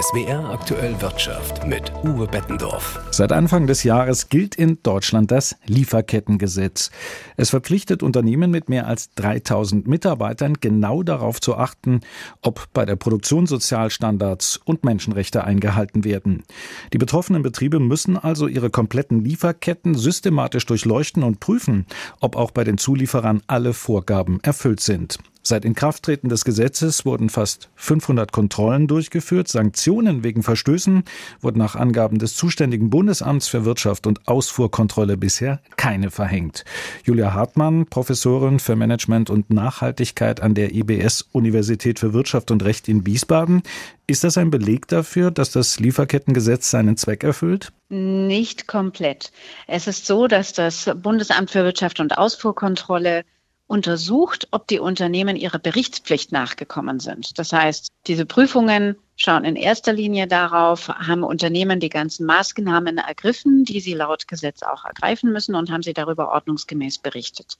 SWR aktuell Wirtschaft mit Uwe Bettendorf. Seit Anfang des Jahres gilt in Deutschland das Lieferkettengesetz. Es verpflichtet Unternehmen mit mehr als 3000 Mitarbeitern genau darauf zu achten, ob bei der Produktion Sozialstandards und Menschenrechte eingehalten werden. Die betroffenen Betriebe müssen also ihre kompletten Lieferketten systematisch durchleuchten und prüfen, ob auch bei den Zulieferern alle Vorgaben erfüllt sind. Seit Inkrafttreten des Gesetzes wurden fast 500 Kontrollen durchgeführt. Sanktionen wegen Verstößen wurden nach Angaben des zuständigen Bundesamts für Wirtschaft und Ausfuhrkontrolle bisher keine verhängt. Julia Hartmann, Professorin für Management und Nachhaltigkeit an der IBS Universität für Wirtschaft und Recht in Wiesbaden. Ist das ein Beleg dafür, dass das Lieferkettengesetz seinen Zweck erfüllt? Nicht komplett. Es ist so, dass das Bundesamt für Wirtschaft und Ausfuhrkontrolle untersucht, ob die Unternehmen ihrer Berichtspflicht nachgekommen sind. Das heißt, diese Prüfungen schauen in erster Linie darauf, haben Unternehmen die ganzen Maßnahmen ergriffen, die sie laut Gesetz auch ergreifen müssen und haben sie darüber ordnungsgemäß berichtet.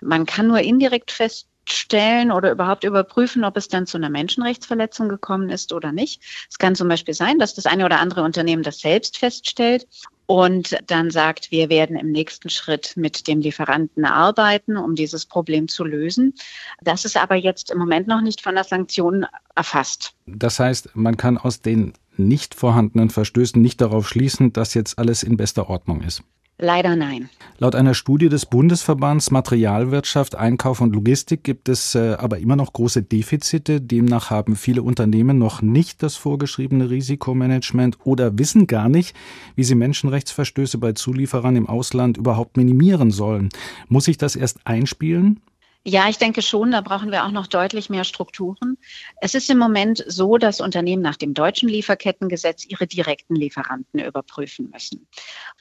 Man kann nur indirekt feststellen oder überhaupt überprüfen, ob es dann zu einer Menschenrechtsverletzung gekommen ist oder nicht. Es kann zum Beispiel sein, dass das eine oder andere Unternehmen das selbst feststellt und dann sagt, wir werden im nächsten Schritt mit dem Lieferanten arbeiten, um dieses Problem zu lösen. Das ist aber jetzt im Moment noch nicht von der Sanktion erfasst. Das heißt, man kann aus den nicht vorhandenen Verstößen nicht darauf schließen, dass jetzt alles in bester Ordnung ist. Leider nein. Laut einer Studie des Bundesverbands Materialwirtschaft, Einkauf und Logistik gibt es äh, aber immer noch große Defizite. Demnach haben viele Unternehmen noch nicht das vorgeschriebene Risikomanagement oder wissen gar nicht, wie sie Menschenrechtsverstöße bei Zulieferern im Ausland überhaupt minimieren sollen. Muss ich das erst einspielen? Ja, ich denke schon, da brauchen wir auch noch deutlich mehr Strukturen. Es ist im Moment so, dass Unternehmen nach dem deutschen Lieferkettengesetz ihre direkten Lieferanten überprüfen müssen.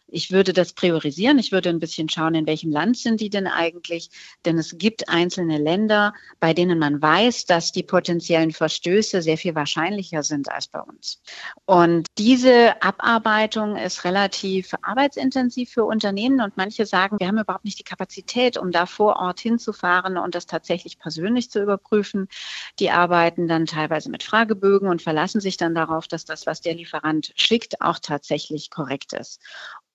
Ich würde das priorisieren. Ich würde ein bisschen schauen, in welchem Land sind die denn eigentlich? Denn es gibt einzelne Länder, bei denen man weiß, dass die potenziellen Verstöße sehr viel wahrscheinlicher sind als bei uns. Und diese Abarbeitung ist relativ arbeitsintensiv für Unternehmen und manche sagen, wir haben überhaupt nicht die Kapazität, um da vor Ort hinzufahren machen und das tatsächlich persönlich zu überprüfen. Die arbeiten dann teilweise mit Fragebögen und verlassen sich dann darauf, dass das, was der Lieferant schickt, auch tatsächlich korrekt ist.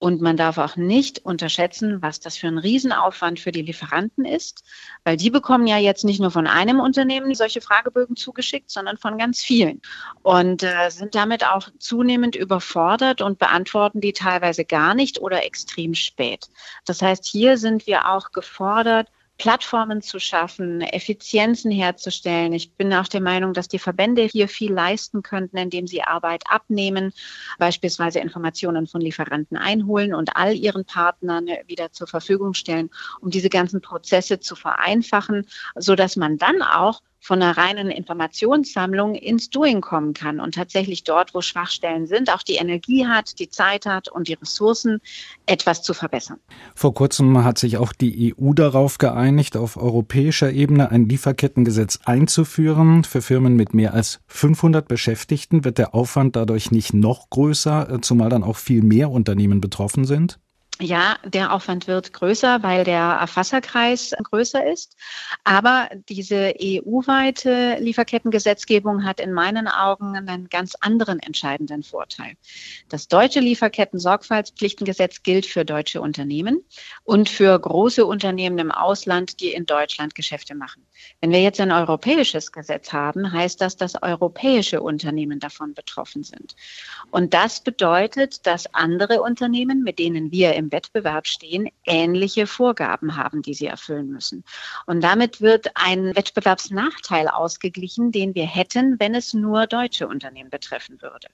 Und man darf auch nicht unterschätzen, was das für ein Riesenaufwand für die Lieferanten ist, weil die bekommen ja jetzt nicht nur von einem Unternehmen solche Fragebögen zugeschickt, sondern von ganz vielen und äh, sind damit auch zunehmend überfordert und beantworten die teilweise gar nicht oder extrem spät. Das heißt, hier sind wir auch gefordert, Plattformen zu schaffen, Effizienzen herzustellen. Ich bin auch der Meinung, dass die Verbände hier viel leisten könnten, indem sie Arbeit abnehmen, beispielsweise Informationen von Lieferanten einholen und all ihren Partnern wieder zur Verfügung stellen, um diese ganzen Prozesse zu vereinfachen, so dass man dann auch von einer reinen Informationssammlung ins Doing kommen kann und tatsächlich dort, wo Schwachstellen sind, auch die Energie hat, die Zeit hat und die Ressourcen, etwas zu verbessern. Vor kurzem hat sich auch die EU darauf geeinigt, auf europäischer Ebene ein Lieferkettengesetz einzuführen. Für Firmen mit mehr als 500 Beschäftigten wird der Aufwand dadurch nicht noch größer, zumal dann auch viel mehr Unternehmen betroffen sind. Ja, der Aufwand wird größer, weil der Erfasserkreis größer ist. Aber diese EU-weite Lieferkettengesetzgebung hat in meinen Augen einen ganz anderen entscheidenden Vorteil. Das deutsche Lieferketten-Sorgfaltspflichtengesetz gilt für deutsche Unternehmen und für große Unternehmen im Ausland, die in Deutschland Geschäfte machen. Wenn wir jetzt ein europäisches Gesetz haben, heißt das, dass europäische Unternehmen davon betroffen sind. Und das bedeutet, dass andere Unternehmen, mit denen wir im im Wettbewerb stehen, ähnliche Vorgaben haben, die sie erfüllen müssen. Und damit wird ein Wettbewerbsnachteil ausgeglichen, den wir hätten, wenn es nur deutsche Unternehmen betreffen würde.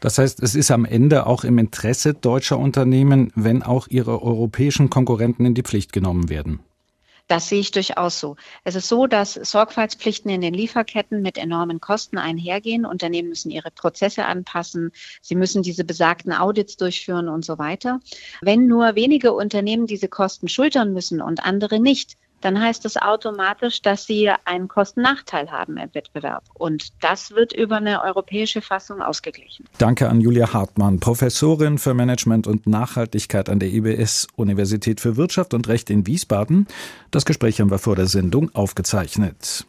Das heißt, es ist am Ende auch im Interesse deutscher Unternehmen, wenn auch ihre europäischen Konkurrenten in die Pflicht genommen werden. Das sehe ich durchaus so. Es ist so, dass Sorgfaltspflichten in den Lieferketten mit enormen Kosten einhergehen. Unternehmen müssen ihre Prozesse anpassen. Sie müssen diese besagten Audits durchführen und so weiter. Wenn nur wenige Unternehmen diese Kosten schultern müssen und andere nicht, dann heißt es automatisch, dass sie einen Kostennachteil haben im Wettbewerb. Und das wird über eine europäische Fassung ausgeglichen. Danke an Julia Hartmann, Professorin für Management und Nachhaltigkeit an der IBS Universität für Wirtschaft und Recht in Wiesbaden. Das Gespräch haben wir vor der Sendung aufgezeichnet.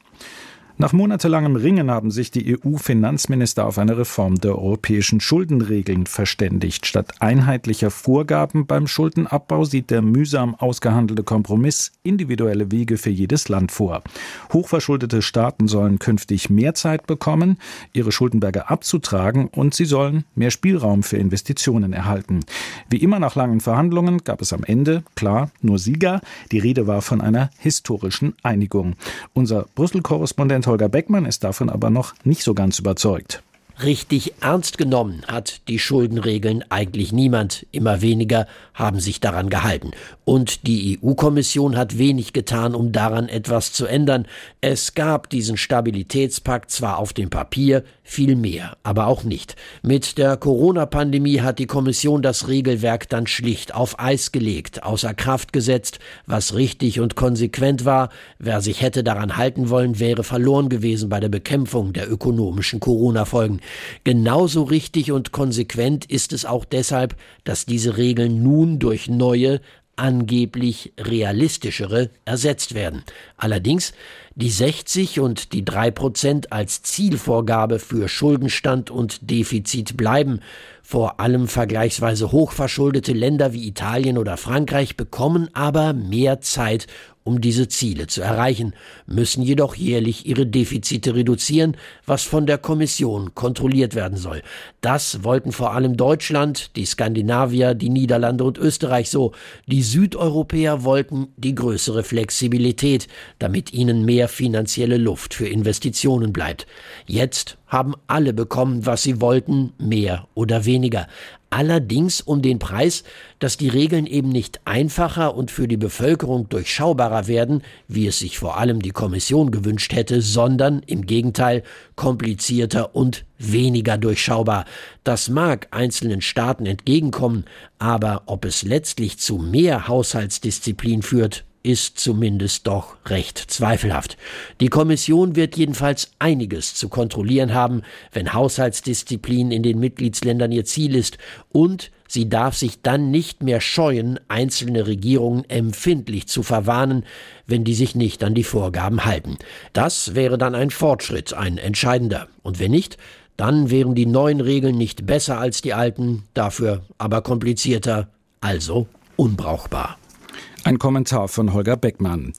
Nach monatelangem Ringen haben sich die EU-Finanzminister auf eine Reform der europäischen Schuldenregeln verständigt. Statt einheitlicher Vorgaben beim Schuldenabbau sieht der mühsam ausgehandelte Kompromiss individuelle Wege für jedes Land vor. Hochverschuldete Staaten sollen künftig mehr Zeit bekommen, ihre Schuldenberge abzutragen und sie sollen mehr Spielraum für Investitionen erhalten. Wie immer nach langen Verhandlungen gab es am Ende, klar, nur Sieger. Die Rede war von einer historischen Einigung. Unser Brüssel-Korrespondent Holger Beckmann ist davon aber noch nicht so ganz überzeugt. Richtig ernst genommen hat die Schuldenregeln eigentlich niemand. Immer weniger haben sich daran gehalten. Und die EU-Kommission hat wenig getan, um daran etwas zu ändern. Es gab diesen Stabilitätspakt zwar auf dem Papier, viel mehr, aber auch nicht. Mit der Corona-Pandemie hat die Kommission das Regelwerk dann schlicht auf Eis gelegt, außer Kraft gesetzt, was richtig und konsequent war. Wer sich hätte daran halten wollen, wäre verloren gewesen bei der Bekämpfung der ökonomischen Corona-Folgen. Genauso richtig und konsequent ist es auch deshalb, dass diese Regeln nun durch neue, angeblich realistischere ersetzt werden. Allerdings die 60 und die 3 Prozent als Zielvorgabe für Schuldenstand und Defizit bleiben. Vor allem vergleichsweise hochverschuldete Länder wie Italien oder Frankreich bekommen aber mehr Zeit, um diese Ziele zu erreichen, müssen jedoch jährlich ihre Defizite reduzieren, was von der Kommission kontrolliert werden soll. Das wollten vor allem Deutschland, die Skandinavier, die Niederlande und Österreich so. Die Südeuropäer wollten die größere Flexibilität, damit ihnen mehr finanzielle Luft für Investitionen bleibt. Jetzt haben alle bekommen, was sie wollten, mehr oder weniger allerdings um den Preis, dass die Regeln eben nicht einfacher und für die Bevölkerung durchschaubarer werden, wie es sich vor allem die Kommission gewünscht hätte, sondern im Gegenteil komplizierter und weniger durchschaubar. Das mag einzelnen Staaten entgegenkommen, aber ob es letztlich zu mehr Haushaltsdisziplin führt, ist zumindest doch recht zweifelhaft. Die Kommission wird jedenfalls einiges zu kontrollieren haben, wenn Haushaltsdisziplin in den Mitgliedsländern ihr Ziel ist, und sie darf sich dann nicht mehr scheuen, einzelne Regierungen empfindlich zu verwarnen, wenn die sich nicht an die Vorgaben halten. Das wäre dann ein Fortschritt, ein entscheidender. Und wenn nicht, dann wären die neuen Regeln nicht besser als die alten, dafür aber komplizierter, also unbrauchbar. Ein Kommentar von Holger Beckmann.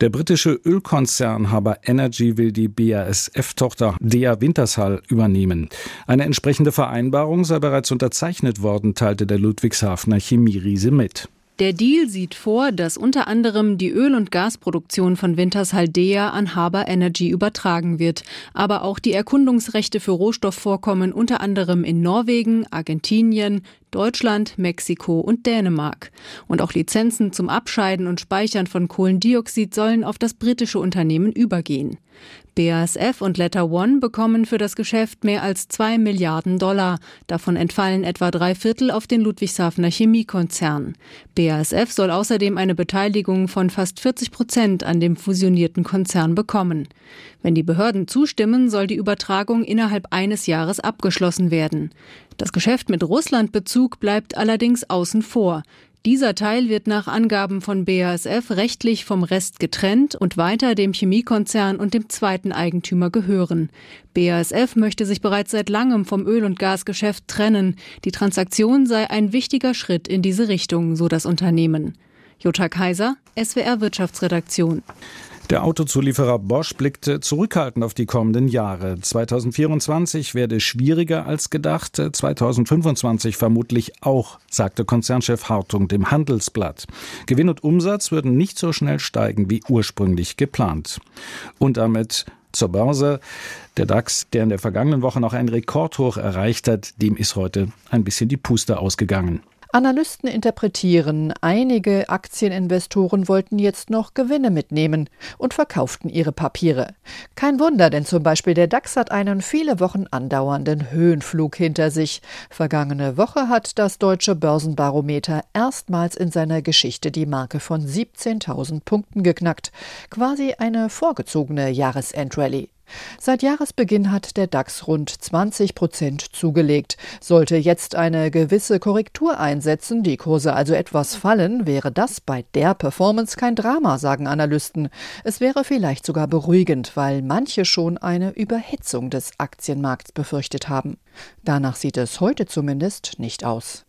Der britische Ölkonzern Haber Energy will die BASF-Tochter Dea Wintershall übernehmen. Eine entsprechende Vereinbarung sei bereits unterzeichnet worden, teilte der Ludwigshafener Chemieriese mit. Der Deal sieht vor, dass unter anderem die Öl- und Gasproduktion von Wintershaldea an Haber Energy übertragen wird, aber auch die Erkundungsrechte für Rohstoffvorkommen unter anderem in Norwegen, Argentinien, Deutschland, Mexiko und Dänemark. Und auch Lizenzen zum Abscheiden und Speichern von Kohlendioxid sollen auf das britische Unternehmen übergehen. BASF und Letter One bekommen für das Geschäft mehr als zwei Milliarden Dollar. Davon entfallen etwa drei Viertel auf den Ludwigshafener Chemiekonzern. BASF soll außerdem eine Beteiligung von fast 40 Prozent an dem fusionierten Konzern bekommen. Wenn die Behörden zustimmen, soll die Übertragung innerhalb eines Jahres abgeschlossen werden. Das Geschäft mit Russlandbezug bleibt allerdings außen vor. Dieser Teil wird nach Angaben von BASF rechtlich vom Rest getrennt und weiter dem Chemiekonzern und dem zweiten Eigentümer gehören. BASF möchte sich bereits seit langem vom Öl- und Gasgeschäft trennen. Die Transaktion sei ein wichtiger Schritt in diese Richtung, so das Unternehmen. Jutta Kaiser, SWR Wirtschaftsredaktion. Der Autozulieferer Bosch blickte zurückhaltend auf die kommenden Jahre. 2024 werde schwieriger als gedacht, 2025 vermutlich auch, sagte Konzernchef Hartung dem Handelsblatt. Gewinn und Umsatz würden nicht so schnell steigen wie ursprünglich geplant. Und damit zur Börse. Der DAX, der in der vergangenen Woche noch einen Rekordhoch erreicht hat, dem ist heute ein bisschen die Puste ausgegangen. Analysten interpretieren, einige Aktieninvestoren wollten jetzt noch Gewinne mitnehmen und verkauften ihre Papiere. Kein Wunder, denn zum Beispiel der DAX hat einen viele Wochen andauernden Höhenflug hinter sich. Vergangene Woche hat das deutsche Börsenbarometer erstmals in seiner Geschichte die Marke von 17.000 Punkten geknackt. Quasi eine vorgezogene Jahresendrallye. Seit Jahresbeginn hat der DAX rund 20 Prozent zugelegt. Sollte jetzt eine gewisse Korrektur einsetzen, die Kurse also etwas fallen, wäre das bei der Performance kein Drama, sagen Analysten. Es wäre vielleicht sogar beruhigend, weil manche schon eine Überhitzung des Aktienmarkts befürchtet haben. Danach sieht es heute zumindest nicht aus.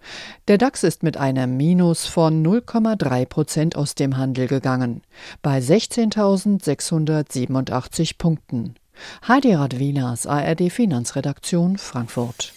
Der DAX ist mit einem Minus von 0,3 Prozent aus dem Handel gegangen, bei 16.687 Punkten. Heidi Radwilas, ARD Finanzredaktion Frankfurt.